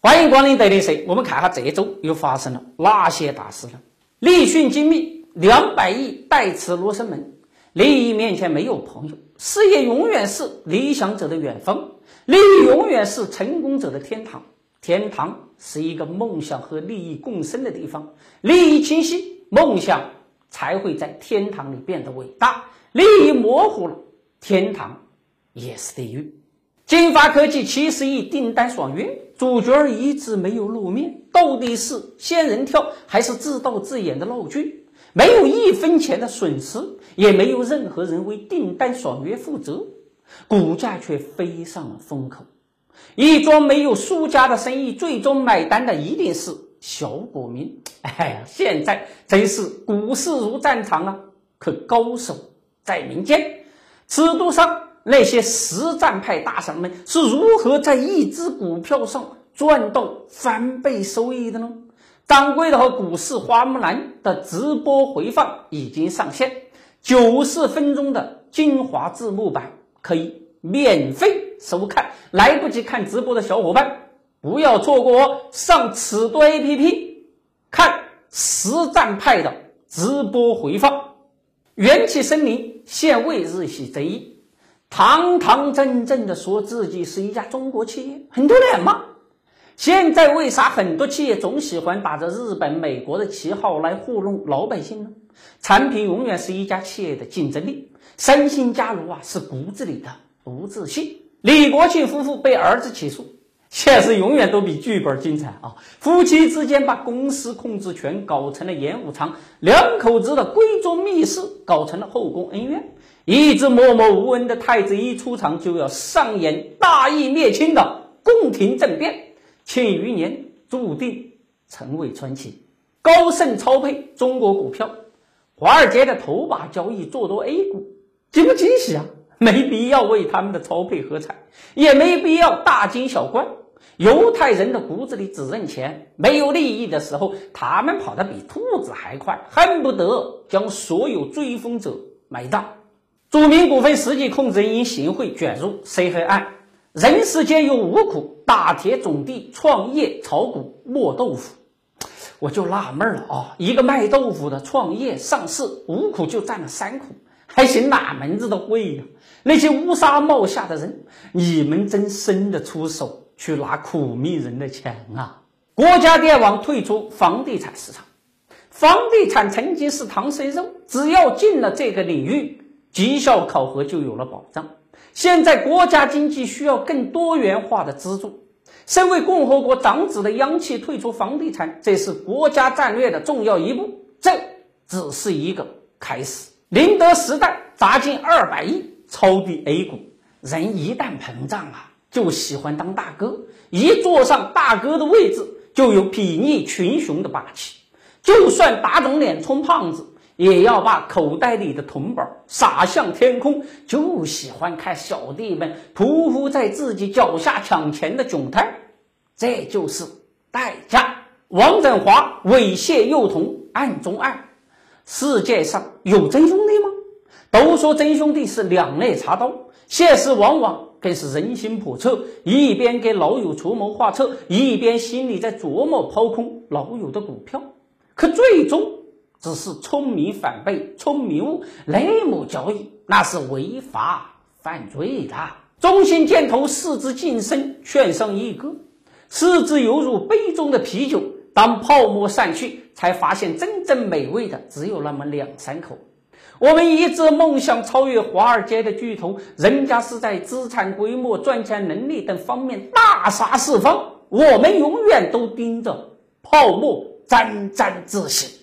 欢迎光临德林社，我们看下这周又发生了哪些大事呢？立讯精密两百亿代持罗生门，利益面前没有朋友，事业永远是理想者的远方，利益永远是成功者的天堂。天堂是一个梦想和利益共生的地方，利益清晰，梦想才会在天堂里变得伟大；利益模糊了，天堂也是地狱。金发科技七十亿订单爽约，主角一直没有露面，到底是仙人跳还是自导自演的闹剧？没有一分钱的损失，也没有任何人为订单爽约负责，股价却飞上了风口。一桩没有输家的生意，最终买单的一定是小股民。哎呀，现在真是股市如战场啊！可高手在民间，尺度上。那些实战派大神们是如何在一只股票上赚到翻倍收益的呢？掌柜的和股市花木兰的直播回放已经上线，九十分钟的精华字幕版可以免费收看。来不及看直播的小伙伴，不要错过哦！上尺度 APP 看实战派的直播回放。元气森林现未日系争议。堂堂正正的说自己是一家中国企业很丢脸吗？现在为啥很多企业总喜欢打着日本、美国的旗号来糊弄老百姓呢？产品永远是一家企业的竞争力。三星家族啊，是骨子里的不自信。李国庆夫妇被儿子起诉，现实永远都比剧本精彩啊！夫妻之间把公司控制权搞成了演武场，两口子的闺中密室搞成了后宫恩怨。一直默默无闻的太子一出场就要上演大义灭亲的宫廷政变，《庆余年》注定成为传奇。高盛超配中国股票，华尔街的头把交易做多 A 股，惊不惊喜啊？没必要为他们的超配喝彩，也没必要大惊小怪。犹太人的骨子里只认钱，没有利益的时候，他们跑得比兔子还快，恨不得将所有追风者埋葬。著名股份实际控制人因行贿卷入涉黑案，人世间有五苦：打铁、种地、创业、炒股、磨豆腐。我就纳闷了啊，一个卖豆腐的创业上市，五苦就占了三苦，还行哪门子的会呀？那些乌纱帽下的人，你们真伸得出手去拿苦命人的钱啊？国家电网退出房地产市场，房地产曾经是唐僧肉，只要进了这个领域。绩效考核就有了保障。现在国家经济需要更多元化的资助。身为共和国长子的央企退出房地产，这是国家战略的重要一步。这只是一个开始。宁德时代砸进二百亿抄底 A 股，人一旦膨胀啊，就喜欢当大哥。一坐上大哥的位置，就有睥睨群雄的霸气。就算打肿脸充胖子。也要把口袋里的铜板撒向天空，就喜欢看小弟们匍匐在自己脚下抢钱的窘态，这就是代价。王振华猥亵幼童，案中案。世界上有真兄弟吗？都说真兄弟是两肋插刀，现实往往更是人心叵测。一边给老友出谋划策，一边心里在琢磨抛空老友的股票，可最终。只是聪明反被聪明误，内幕交易那是违法犯罪的。中信建投市值晋升，券商一哥，四肢犹如杯中的啤酒。当泡沫散去，才发现真正美味的只有那么两三口。我们一直梦想超越华尔街的巨头，人家是在资产规模、赚钱能力等方面大杀四方，我们永远都盯着泡沫沾沾自喜。